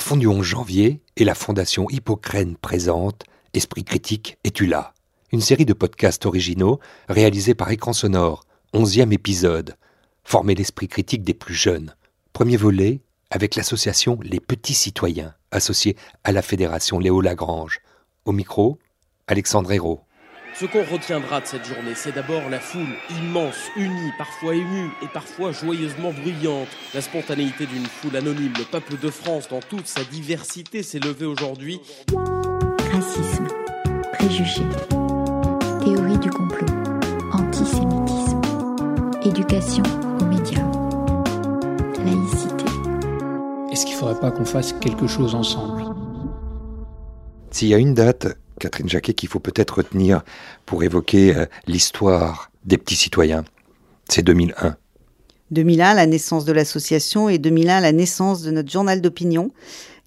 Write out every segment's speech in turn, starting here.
11 janvier et la Fondation Hippocrène présente Esprit critique, es-tu là Une série de podcasts originaux réalisés par Écran Sonore, onzième épisode. Former l'esprit critique des plus jeunes. Premier volet avec l'association Les Petits Citoyens, associée à la Fédération Léo Lagrange. Au micro, Alexandre Hérault. Ce qu'on retiendra de cette journée, c'est d'abord la foule immense, unie, parfois émue et parfois joyeusement bruyante. La spontanéité d'une foule anonyme, le peuple de France dans toute sa diversité s'est levé aujourd'hui. Racisme, préjugés, théorie du complot, antisémitisme, éducation aux médias, laïcité. Est-ce qu'il ne faudrait pas qu'on fasse quelque chose ensemble? S'il y a une date Catherine Jacquet, qu'il faut peut-être retenir pour évoquer euh, l'histoire des petits citoyens. C'est 2001. 2001, la naissance de l'association, et 2001, la naissance de notre journal d'opinion,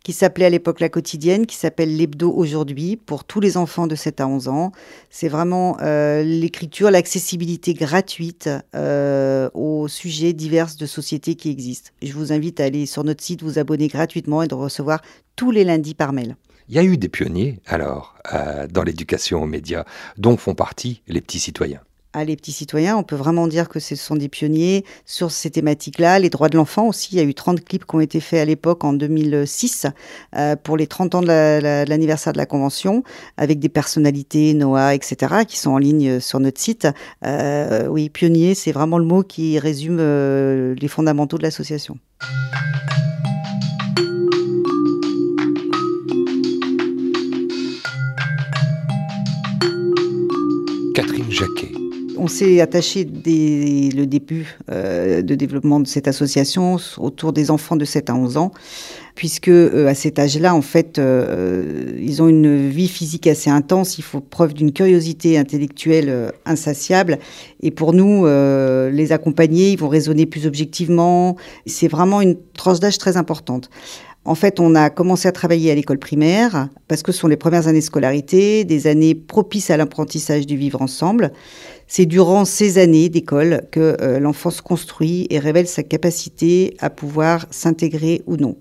qui s'appelait à l'époque La Quotidienne, qui s'appelle l'Hebdo aujourd'hui, pour tous les enfants de 7 à 11 ans. C'est vraiment euh, l'écriture, l'accessibilité gratuite euh, aux sujets divers de société qui existent. Je vous invite à aller sur notre site, vous abonner gratuitement et de recevoir tous les lundis par mail. Il y a eu des pionniers, alors, euh, dans l'éducation aux médias, dont font partie les petits citoyens. Ah, les petits citoyens, on peut vraiment dire que ce sont des pionniers sur ces thématiques-là. Les droits de l'enfant aussi, il y a eu 30 clips qui ont été faits à l'époque en 2006 euh, pour les 30 ans de l'anniversaire de la Convention, avec des personnalités, Noah, etc., qui sont en ligne sur notre site. Euh, oui, pionnier, c'est vraiment le mot qui résume les fondamentaux de l'association. On s'est attaché dès le début euh, de développement de cette association autour des enfants de 7 à 11 ans, puisque euh, à cet âge-là, en fait, euh, ils ont une vie physique assez intense, il faut preuve d'une curiosité intellectuelle insatiable, et pour nous, les accompagner, ils vont raisonner plus objectivement, c'est vraiment une tranche d'âge très importante. En fait, on a commencé à travailler à l'école primaire parce que ce sont les premières années de scolarité, des années propices à l'apprentissage du vivre ensemble. C'est durant ces années d'école que euh, l'enfant se construit et révèle sa capacité à pouvoir s'intégrer ou non.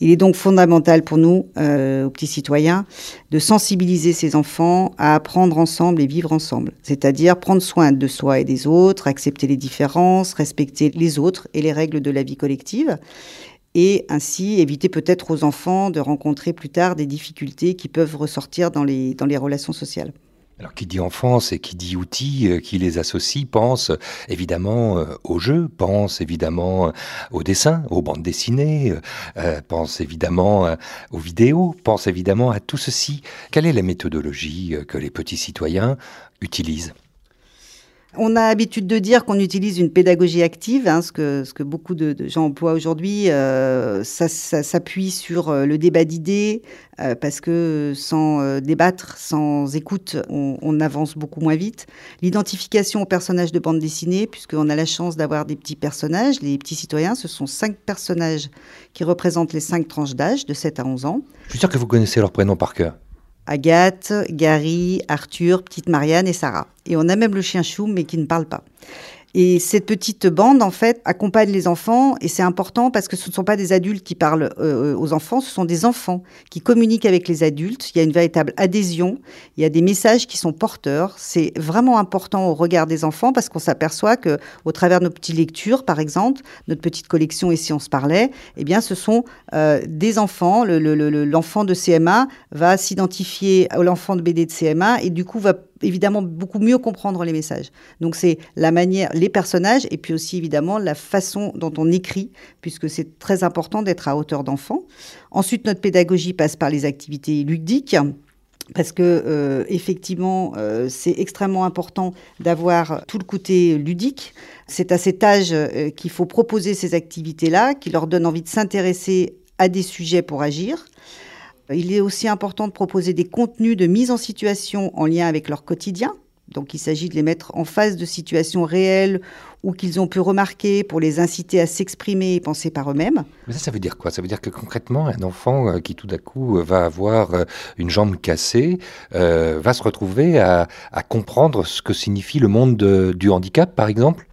Il est donc fondamental pour nous, euh, aux petits citoyens, de sensibiliser ces enfants à apprendre ensemble et vivre ensemble, c'est-à-dire prendre soin de soi et des autres, accepter les différences, respecter les autres et les règles de la vie collective et ainsi éviter peut-être aux enfants de rencontrer plus tard des difficultés qui peuvent ressortir dans les, dans les relations sociales. Alors qui dit enfance et qui dit outils euh, qui les associe pense évidemment euh, au jeu, pense évidemment euh, au dessin, aux bandes dessinées, pense évidemment aux vidéos, pense évidemment à tout ceci. Quelle est la méthodologie que les petits citoyens utilisent? On a l'habitude de dire qu'on utilise une pédagogie active, hein, ce, que, beaucoup de, gens emploient aujourd'hui. Euh, ça, s'appuie sur euh, le débat d'idées, euh, parce que sans débattre, sans écoute, on, avance beaucoup moins vite. L'identification aux personnages de bande dessinée, puisqu'on a la chance d'avoir des petits personnages. Les petits citoyens, ce sont cinq personnages qui représentent les cinq tranches d'âge, de 7 à 11 ans. Je suis sûr que vous connaissez leurs prénoms par cœur. Agathe, Gary, Arthur, petite Marianne et Sarah. Et on a même le chien Chou, mais qui ne parle pas. Et cette petite bande, en fait, accompagne les enfants et c'est important parce que ce ne sont pas des adultes qui parlent euh, aux enfants, ce sont des enfants qui communiquent avec les adultes. Il y a une véritable adhésion, il y a des messages qui sont porteurs. C'est vraiment important au regard des enfants parce qu'on s'aperçoit que, au travers de nos petites lectures, par exemple, notre petite collection ici on se parlait, eh bien, ce sont euh, des enfants. L'enfant de CMA va s'identifier à l'enfant de BD de CMA et du coup va évidemment beaucoup mieux comprendre les messages. Donc c'est la manière, les personnages et puis aussi évidemment la façon dont on écrit, puisque c'est très important d'être à hauteur d'enfant. Ensuite, notre pédagogie passe par les activités ludiques. Parce que euh, effectivement, euh, c'est extrêmement important d'avoir tout le côté ludique. C'est à cet âge euh, qu'il faut proposer ces activités-là, qui leur donnent envie de s'intéresser à des sujets pour agir. Il est aussi important de proposer des contenus de mise en situation en lien avec leur quotidien. Donc il s'agit de les mettre en face de situations réelles ou qu'ils ont pu remarquer pour les inciter à s'exprimer et penser par eux-mêmes. Mais ça, ça veut dire quoi? Ça veut dire que concrètement, un enfant euh, qui tout d'un coup euh, va avoir euh, une jambe cassée va se retrouver à, comprendre ce que signifie le monde du handicap, par exemple?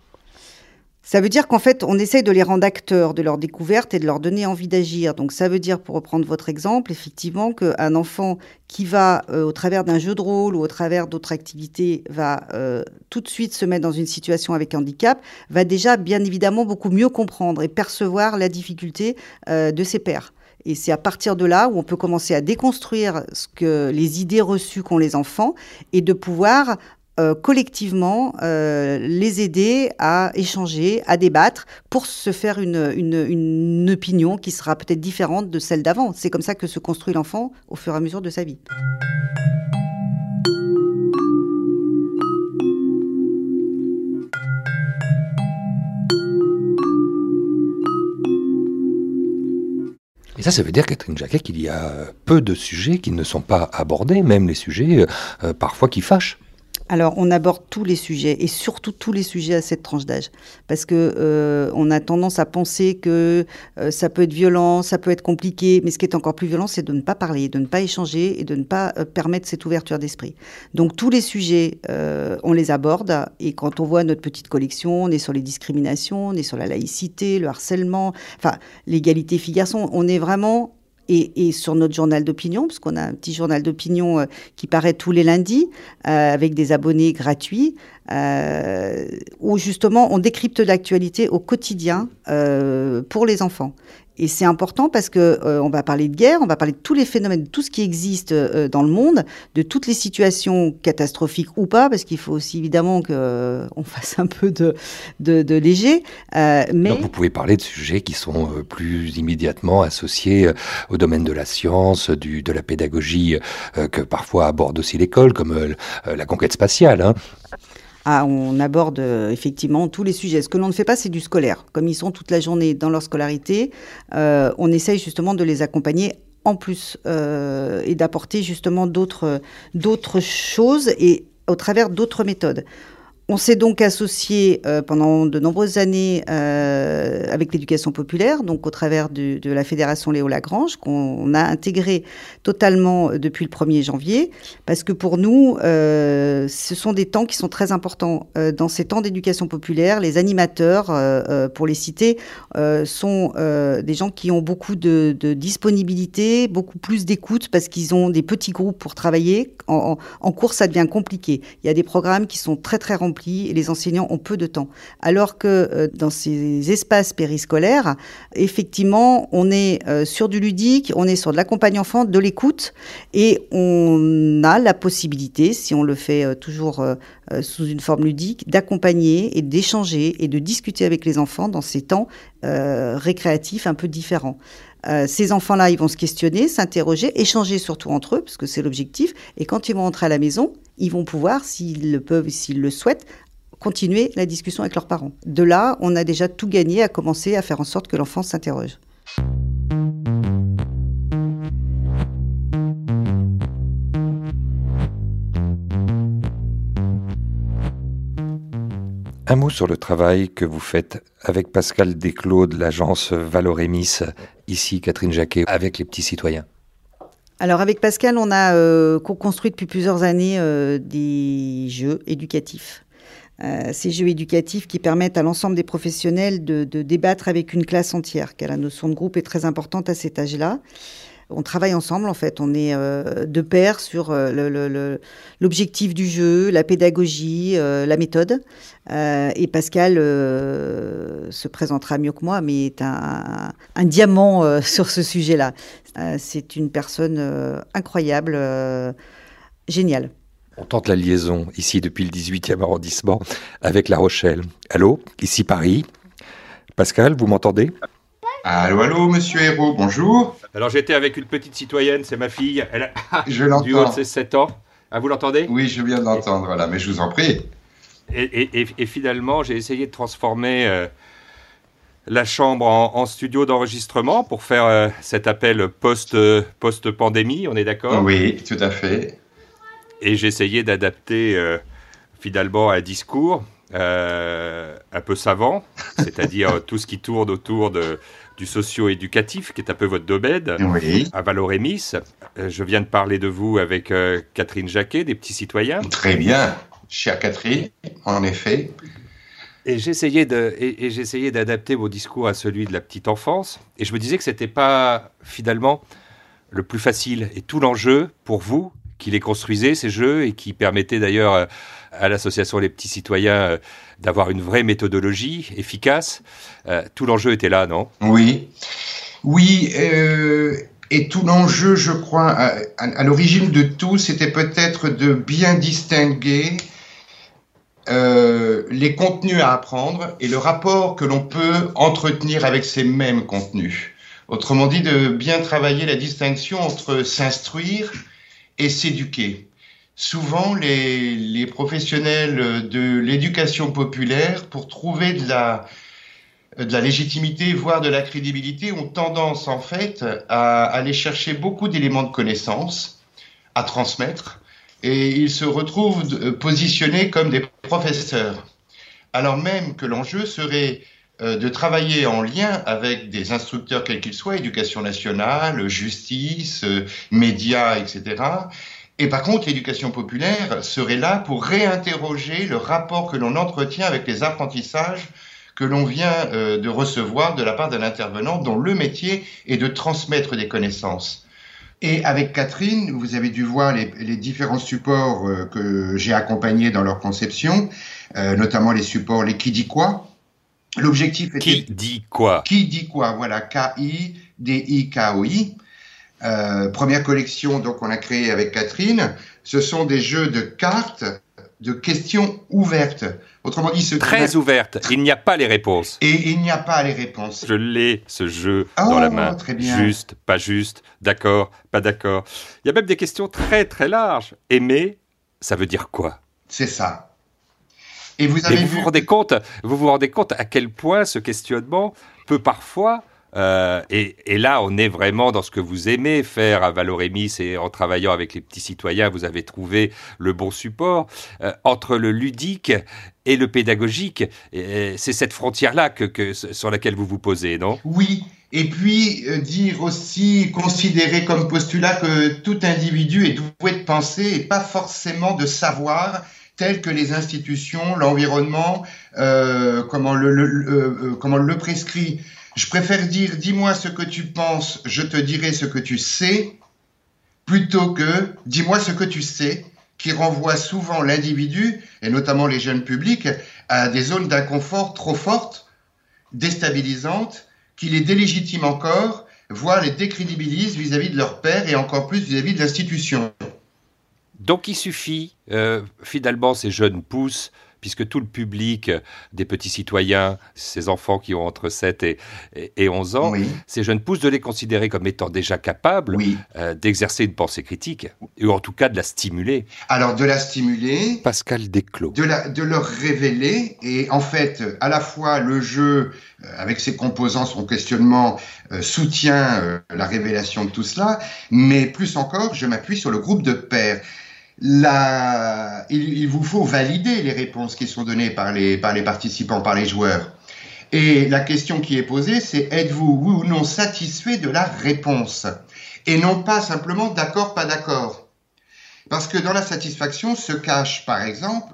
Ça veut dire qu'en fait, on essaye de les rendre acteurs de leur découverte et de leur donner envie d'agir. Donc ça veut dire, pour reprendre votre exemple, effectivement, qu'un enfant qui va, euh, au travers d'un jeu de rôle ou au travers d'autres activités, va euh, tout de suite se mettre dans une situation avec handicap, va déjà, bien évidemment, beaucoup mieux comprendre et percevoir la difficulté euh, de ses pairs. Et c'est à partir de là où on peut commencer à déconstruire ce que les idées reçues qu'ont les enfants et de pouvoir euh, collectivement euh, les aider à échanger, à débattre pour se faire une, une, opinion qui sera peut-être différente de celle d'avant. C'est comme ça que se construit l'enfant au fur et à mesure de sa vie. Et ça, ça veut dire, Catherine Jacquet, qu'il y a peu de sujets qui ne sont pas abordés, même les sujets euh, parfois qui fâchent. Alors, on aborde tous les sujets et surtout tous les sujets à cette tranche d'âge, parce que euh, on a tendance à penser que euh, ça peut être violent, ça peut être compliqué, mais ce qui est encore plus violent, c'est de ne pas parler, de ne pas échanger et de ne pas euh, permettre cette ouverture d'esprit. Donc, tous les sujets, on les aborde et quand on voit notre petite collection, on est sur les discriminations, on est sur la laïcité, le harcèlement, enfin l'égalité filles-garçons, on est vraiment et, et, sur notre journal d'opinion, parce qu'on a un petit journal d'opinion euh, qui paraît tous les lundis, euh, avec des abonnés gratuits, euh, où justement on décrypte l'actualité au quotidien pour les enfants. Et c'est important parce que euh, on va parler de guerre, on va parler de tous les phénomènes, de tout ce qui existe euh, dans le monde, de toutes les situations catastrophiques ou pas, parce qu'il faut aussi évidemment que euh, fasse un peu de, léger. mais Donc vous pouvez parler de sujets qui sont plus immédiatement associés au domaine de la science, de la pédagogie, que parfois aborde aussi l'école, comme la conquête spatiale. Hein. On aborde euh, effectivement tous les sujets. Ce que l'on ne fait pas, c'est du scolaire. Comme ils sont toute la journée dans leur scolarité, euh, on essaye justement de les accompagner en plus euh, et d'apporter justement d'autres choses et au travers d'autres méthodes. On s'est donc associé euh, pendant de nombreuses années euh, avec l'éducation populaire, donc au travers de, la fédération Léo Lagrange, qu'on a intégré totalement depuis le 1er janvier, parce que pour nous, euh, ce sont des temps qui sont très importants. Euh, dans ces temps d'éducation populaire, les animateurs, euh, pour les citer, sont des gens qui ont beaucoup de, disponibilité, beaucoup plus d'écoute, parce qu'ils ont des petits groupes pour travailler. En, cours, ça devient compliqué. Il y a des programmes qui sont très très et les enseignants ont peu de temps. Alors que euh, dans ces espaces périscolaires, effectivement, on est euh, sur du ludique, on est sur de l'accompagnement enfant, de l'écoute, et on a la possibilité, si on le fait euh, toujours sous une forme ludique, d'accompagner et d'échanger et de discuter avec les enfants dans ces temps récréatifs un peu différents. Euh, ces enfants-là, ils vont se questionner, s'interroger, échanger surtout entre eux, parce que c'est l'objectif. Et quand ils vont rentrer à la maison, ils vont pouvoir, s'ils le peuvent, s'ils le souhaitent, continuer la discussion avec leurs parents. De là, on a déjà tout gagné à commencer à faire en sorte que l'enfant s'interroge. Un mot sur le travail que vous faites avec Pascal Desclos de l'agence Valorémis, ici Catherine Jacquet, avec les petits citoyens. Alors avec Pascal, on a euh, construit depuis plusieurs années euh, des jeux éducatifs. Euh, ces jeux éducatifs qui permettent à l'ensemble des professionnels de, de, débattre avec une classe entière, car la notion de groupe est très importante à cet âge-là on travaille ensemble en fait. On est euh, de pair sur euh, l'objectif le, le, du jeu, la pédagogie, euh, la méthode. Euh, et Pascal euh, se présentera mieux que moi, mais est un, un diamant sur ce sujet-là. C'est une personne incroyable, géniale. On tente la liaison ici depuis le 18e arrondissement avec La Rochelle. Allô, ici Paris. Pascal, vous m'entendez? Allô, allô, monsieur Hérault, bonjour. Alors j'étais avec une petite citoyenne, c'est ma fille. Elle a je. Du haut de ses 7 ans. Ah, vous l'entendez? Oui, je viens d'entendre là, mais je vous en prie. Et, et, et, et finalement, j'ai essayé de transformer euh, la chambre en, en studio d'enregistrement pour faire euh, cet appel post, euh, post-pandémie, on est d'accord? Oui, tout à fait. Et j'ai essayé d'adapter euh, finalement un discours un peu savant, c'est-à-dire tout ce qui tourne autour de, du socio-éducatif, qui est un peu votre domaine, oui. à Valorémis. Euh, je viens de parler de vous avec euh, Catherine Jacquet, des petits citoyens. Très bien, chère Catherine, en effet. Et j'essayais de, et, et j'essayais d'adapter vos discours à celui de la petite enfance, et je me disais que c'était pas finalement le plus facile. Et tout l'enjeu pour vous, qui les construisez ces jeux et qui permettaient d'ailleurs euh, à l'association Les Petits Citoyens euh, d'avoir une vraie méthodologie efficace, euh, tout l'enjeu était là, non? Oui, oui. euh, et tout l'enjeu, je crois, à, l'origine de tout, c'était peut-être de bien distinguer les contenus à apprendre et le rapport que l'on peut entretenir avec ces mêmes contenus. Autrement dit, de bien travailler la distinction entre s'instruire et s'éduquer. Souvent, les, professionnels de l'éducation populaire, pour trouver de la, de la légitimité, voire de la crédibilité, ont tendance en fait à aller chercher beaucoup d'éléments de connaissance à transmettre et ils se retrouvent positionnés comme des professeurs. Alors même que l'enjeu serait euh, de travailler en lien avec des instructeurs quels qu'ils soient, éducation nationale, justice, euh, médias, etc. Et par contre, l'éducation populaire serait là pour réinterroger le rapport que l'on entretient avec les apprentissages que l'on vient euh, de recevoir de la part d'un intervenant dont le métier est de transmettre des connaissances. Et avec Catherine, vous avez dû voir les, les différents supports euh, que j'ai accompagnés dans leur conception, euh, notamment les supports, les qui dit quoi. L'objectif était... Qui dit quoi? Qui dit quoi? Voilà, K-I-D-I-K-O-I. Euh, première collection donc on a créée avec Catherine. Ce sont des jeux de cartes, de questions ouvertes. Autrement dit, ce Très ouverte. Il n'y a pas les réponses. et il n'y a pas les réponses. Je l'ai, ce jeu, Oh, dans la main. très bien. Juste, pas juste, d'accord, pas d'accord. Il y a même des questions très très larges. Aimer, ça veut dire quoi? C'est ça. Et vous Et avez vous vu vous rendez compte, vous vous rendez compte à quel point ce questionnement peut parfois, euh, et, là on est vraiment dans ce que vous aimez faire à Valorémis et en travaillant avec les petits citoyens, vous avez trouvé le bon support euh, entre le ludique et le pédagogique. C'est cette frontière-là que, sur laquelle vous vous posez, non? Oui, et puis euh, dire aussi, considérer comme postulat que tout individu est doué de penser et pas forcément de savoir, tel que les institutions, l'environnement, comment, le, comment le prescrit. Je préfère dire, dis-moi ce que tu penses, je te dirai ce que tu sais, plutôt que dis-moi ce que tu sais, qui renvoie souvent l'individu, et notamment les jeunes publics, à des zones d'inconfort trop fortes, déstabilisantes, qui les délégitiment encore, voire les décrédibilisent vis-à-vis de leur père et encore plus vis-à-vis de l'institution. Donc il suffit, euh, finalement, ces jeunes poussent, puisque tout le public euh, des petits citoyens, ces enfants qui ont entre 7 et, et- et 11 ans, Oui, ces jeunes pousses, de les considérer comme étant déjà capables oui. euh, d'exercer une pensée critique, ou en tout cas de la stimuler. Alors de la stimuler, Pascal Desclos. de, la, de leur révéler, et en fait, à la fois le jeu, euh, avec ses composants, son questionnement, euh, soutient la révélation de tout cela, mais plus encore, je m'appuie sur le groupe de pairs. Il vous faut valider les réponses qui sont données par les, par les participants, par les joueurs. Et la question qui est posée, c'est êtes-vous oui ou non satisfait de la réponse? Et non pas simplement d'accord, pas d'accord. Parce que dans la satisfaction se cache, par exemple,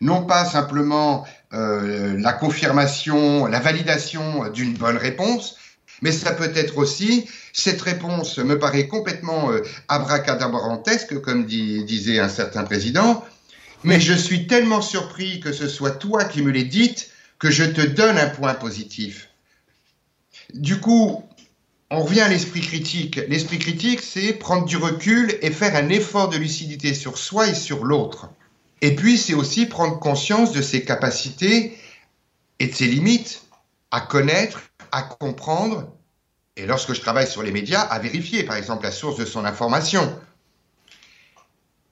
non pas simplement euh, la confirmation, la validation d'une bonne réponse, mais ça peut être aussi, cette réponse me paraît complètement euh, abracadabrantesque, comme disait un certain président, mais je suis tellement surpris que ce soit toi qui me l'aies dite que je te donne un point positif. Du coup, on revient à l'esprit critique. L'esprit critique, c'est prendre du recul et faire un effort de lucidité sur soi et sur l'autre. Et puis, c'est aussi prendre conscience de ses capacités et de ses limites à connaître, à comprendre, et lorsque je travaille sur les médias, à vérifier, par exemple, la source de son information.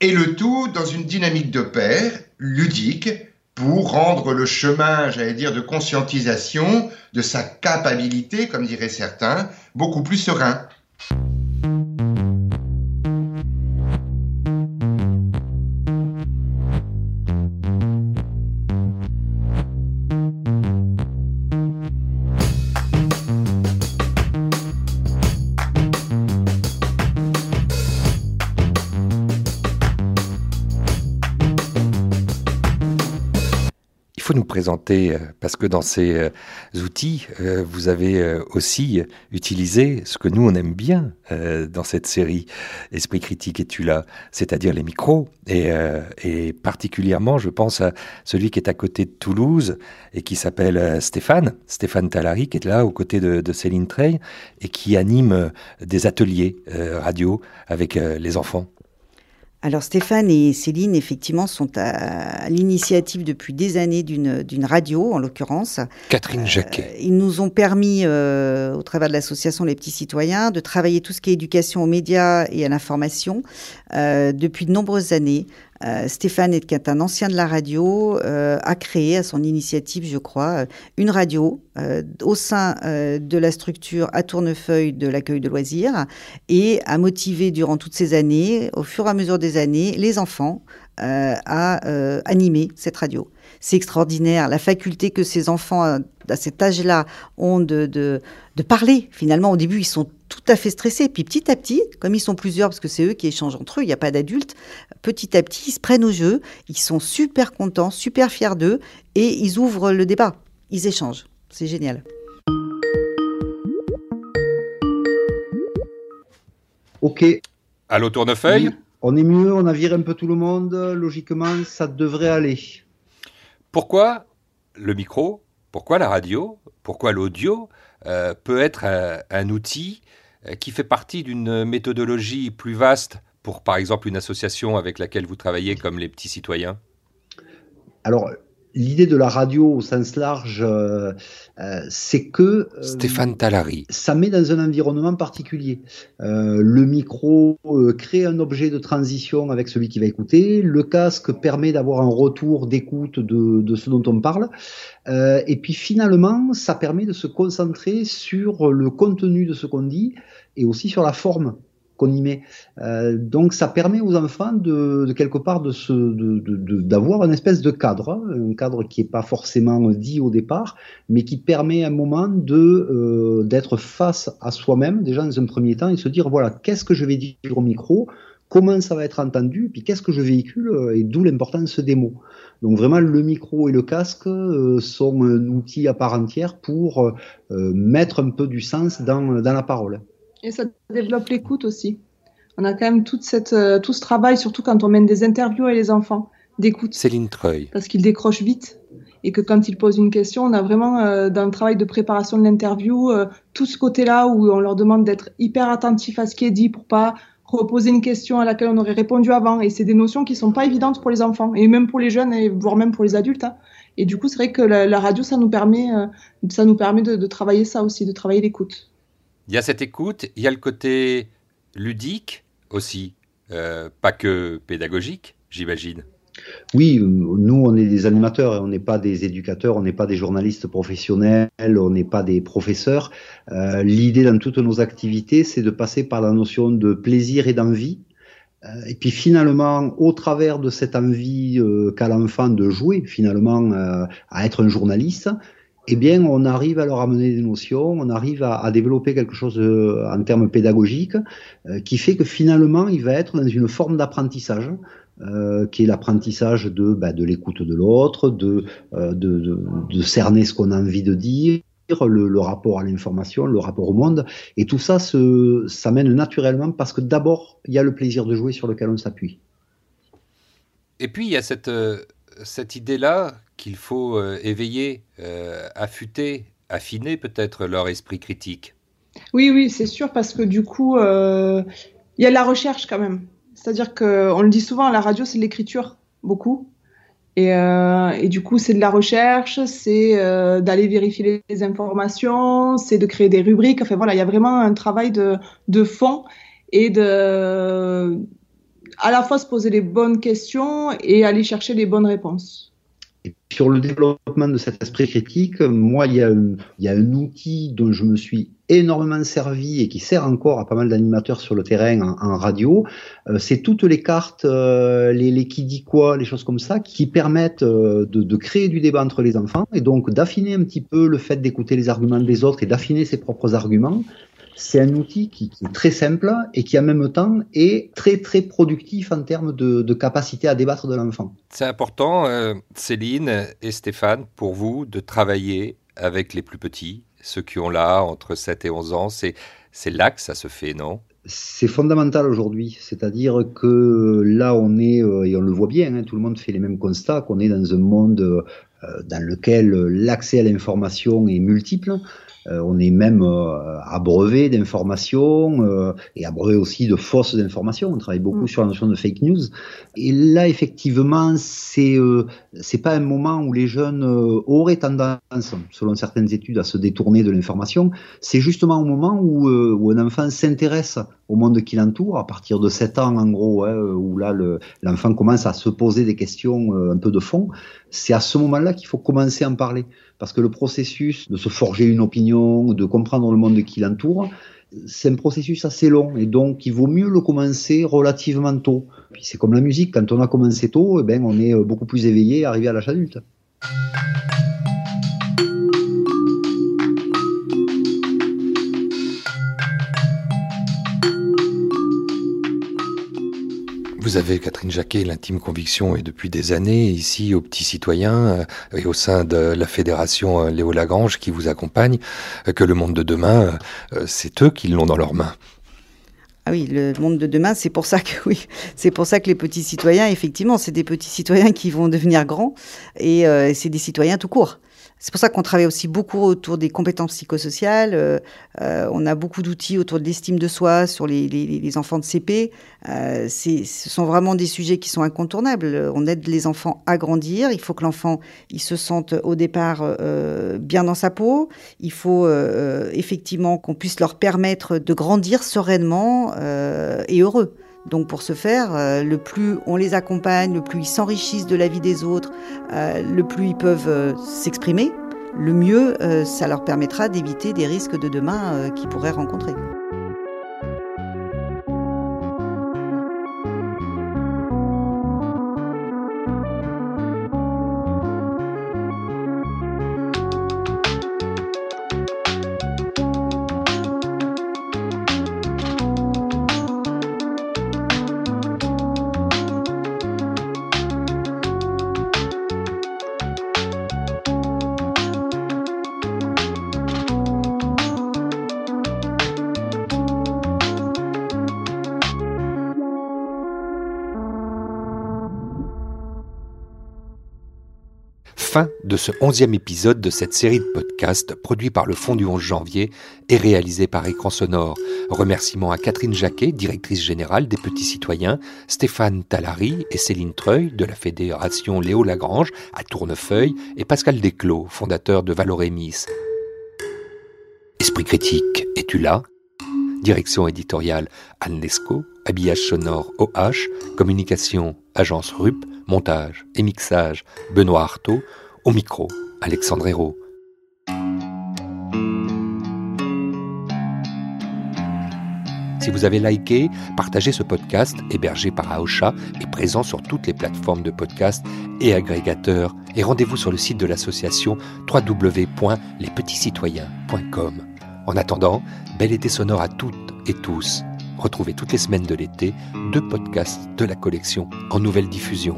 Et le tout dans une dynamique de pair, ludique, pour rendre le chemin, j'allais dire, de conscientisation de sa capacité, comme diraient certains, beaucoup plus serein. Euh, parce que dans ces euh, outils, euh, vous avez aussi utilisé ce que nous, on aime bien dans cette série Esprit critique et tu là, c'est-à-dire les micros. Et, particulièrement, je pense à celui qui est à côté de Toulouse et qui s'appelle Stéphane, Stéphane Talari, qui est là aux côtés de, Céline Trey et qui anime des ateliers radio avec les enfants. Alors Stéphane et Céline, effectivement, sont à l'initiative depuis des années d'une radio, en l'occurrence. Catherine Jacquet. Euh, ils nous ont permis, euh, au travers de l'association Les Petits Citoyens, de travailler tout ce qui est éducation aux médias et à l'information euh, depuis de nombreuses années. Euh, Stéphane, est un ancien de la radio, euh, a créé à son initiative, je crois, euh, une radio au sein de la structure à Tournefeuille de l'accueil de loisirs et a motivé durant toutes ces années, au fur et à mesure des années, les enfants à animer cette radio. C'est extraordinaire, la faculté que ces enfants à cet âge-là ont de, de parler. Finalement, au début, ils sont tout à fait stressés. Puis petit à petit, comme ils sont plusieurs, parce que c'est eux qui échangent entre eux, il n'y a pas d'adultes, petit à petit, ils se prennent au jeu, ils sont super contents, super fiers d'eux, et ils ouvrent le débat, ils échangent. C'est génial. Ok. Allô Tournefeuille On est mieux, on a viré un peu tout le monde, logiquement, ça devrait aller. Pourquoi le micro? Pourquoi la radio? Pourquoi l'audio euh, peut être un, outil euh, qui fait partie d'une méthodologie plus vaste pour, par exemple, une association avec laquelle vous travaillez comme les petits citoyens? Alors, l'idée de la radio au sens large, euh, euh, c'est que euh, Stéphane Talari, ça met dans un environnement particulier. le micro crée un objet de transition avec celui qui va écouter. Le casque permet d'avoir un retour d'écoute de, de, ce dont on parle. et puis finalement, ça permet de se concentrer sur le contenu de ce qu'on dit et aussi sur la forme qu'on y met. Euh, donc ça permet aux enfants de, quelque part de d'avoir une espèce de cadre, hein, un cadre qui n'est pas forcément dit au départ, mais qui permet à un moment de euh, d'être face à soi-même déjà dans un premier temps et se dire voilà qu'est-ce que je vais dire au micro, comment ça va être entendu, puis qu'est-ce que je véhicule? Et d'où l'importance des mots. Donc vraiment le micro et le casque euh, sont un outil à part entière pour mettre un peu du sens dans la parole. Et ça développe l'écoute aussi. On a quand même toute cette, euh, tout ce travail, surtout quand on mène des interviews avec les enfants, d'écoute. Céline Treuil. Parce qu'ils décrochent vite. Et que quand ils posent une question, on a vraiment, euh, dans le travail de préparation de l'interview, euh, tout ce côté-là où on leur demande d'être hyper attentif à ce qui est dit pour pas reposer une question à laquelle on aurait répondu avant. Et c'est des notions qui sont pas évidentes pour les enfants, et même pour les jeunes, et voire même pour les adultes. Hein. Et du coup, c'est vrai que la, radio, ça nous permet, ça nous permet de travailler ça aussi, de travailler l'écoute. Il y a cette écoute, il y a le côté ludique aussi, euh, pas que pédagogique, j'imagine. Oui, nous, on est des animateurs, on n'est pas des éducateurs, on n'est pas des journalistes professionnels, on n'est pas des professeurs. Euh, l'idée dans toutes nos activités, c'est de passer par la notion de plaisir et d'envie. Euh, et puis finalement, au travers de cette envie qu'a l'enfant de jouer, finalement, à être un journaliste, eh bien, on arrive à leur amener des notions, on arrive à, développer quelque chose euh, en termes pédagogiques euh, qui fait que finalement, il va être dans une forme d'apprentissage. Euh, qui est l'apprentissage de, bah, de l'écoute de l'autre, de, cerner ce qu'on a envie de dire, le, rapport à l'information, le rapport au monde. Et tout ça se, s'amène naturellement parce que d'abord, il y a le plaisir de jouer sur lequel on s'appuie. Et puis, il y a cette, cette idée-là qu'il faut euh, éveiller, euh, affûter, affiner peut-être leur esprit critique. Oui, oui, c'est sûr, parce que du coup, euh, il y a la recherche quand même. C'est-à-dire qu'on le dit souvent, la radio, c'est de l'écriture, beaucoup. Et, et, du coup, c'est de la recherche, c'est d'aller vérifier les, informations, c'est de créer des rubriques. Enfin voilà, il y a vraiment un travail de, de fond et de à la fois se poser les bonnes questions et aller chercher les bonnes réponses sur le développement de cet esprit critique, moi, il y, a un, outil dont je me suis énormément servi et qui sert encore à pas mal d'animateurs sur le terrain en, radio. Euh, c'est toutes les cartes, euh, les, qui dit quoi, les choses comme ça, qui permettent euh, de, créer du débat entre les enfants et donc d'affiner un petit peu le fait d'écouter les arguments des autres et d'affiner ses propres arguments c'est un outil qui, est très simple et qui en même temps est très très productif en termes de, capacité à débattre de l'enfant. C'est important, euh, Céline et Stéphane, pour vous de travailler avec les plus petits, ceux qui ont là entre 7 et 11 ans. C'est, c'est là que ça se fait, non? C'est fondamental aujourd'hui, c'est-à-dire que là on est, euh, et on le voit bien, hein, tout le monde fait les mêmes constats, qu'on est dans un monde euh, dans lequel l'accès à l'information est multiple, euh, on est même euh, abreuvé d'informations euh, et abreuvé aussi de fausses informations. On travaille beaucoup mm. sur la notion de fake news. Et là, effectivement, c'est c'est pas un moment où les jeunes auraient tendance, selon certaines études, à se détourner de l'information. C'est justement au moment où, où un enfant s'intéresse au monde qui l'entoure, à partir de 7 ans en gros, hein, où là l'enfant commence à se poser des questions un peu de fond. C'est à ce moment-là qu'il faut commencer à en parler parce que le processus de se forger une opinion, de comprendre le monde qui l'entoure, c'est un processus assez long et donc il vaut mieux le commencer relativement tôt. Puis c'est comme la musique, quand on a commencé tôt, eh ben, on est beaucoup plus éveillé arrivé à l'âge adulte. Vous avez, Catherine Jacquet, l'intime conviction, et depuis des années, ici, aux petits citoyens, euh, et au sein de la fédération euh, Léo Lagrange qui vous accompagne, euh, que le monde de demain, c'est eux qui l'ont dans leurs mains. Ah oui, le monde de demain, c'est pour ça que oui, c'est pour ça que les petits citoyens, effectivement, c'est des petits citoyens qui vont devenir grands et c'est des citoyens tout court. C'est pour ça qu'on travaille aussi beaucoup autour des compétences psychosociales. Euh, euh, on a beaucoup d'outils autour de l'estime de soi sur les, enfants de CP. Euh, ce sont vraiment des sujets qui sont incontournables. On aide les enfants à grandir. Il faut que l'enfant il se sente au départ bien dans sa peau. Il faut effectivement qu'on puisse leur permettre de grandir sereinement et heureux. Donc pour ce faire, euh, le plus on les accompagne, le plus ils s'enrichissent de la vie des autres, euh, le plus ils peuvent euh, s'exprimer, le mieux ça leur permettra d'éviter des risques de demain qu'ils pourraient rencontrer. De ce onzième épisode de cette série de podcasts produit par le Fonds du 11 janvier et réalisé par Écran Sonore. Remerciements à Catherine Jacquet, directrice générale des Petits Citoyens, Stéphane Talary et Céline Treuil de la Fédération Léo Lagrange à Tournefeuille et Pascal Desclos, fondateur de Valorémis. Esprit critique, es-tu là? Direction éditoriale Anne habillage sonore OH, communication agence RUP, montage et mixage Benoît Artaud, au micro Alexandre Hérault. Si vous avez liké, partagé ce podcast hébergé par Aosha et présent sur toutes les plateformes de podcast et agrégateurs. Et rendez-vous sur le site de l'association www.lespetitscitoyens.com. En attendant, bel été sonore à toutes et tous. Retrouvez toutes les semaines de l'été deux podcasts de la collection en nouvelle diffusion.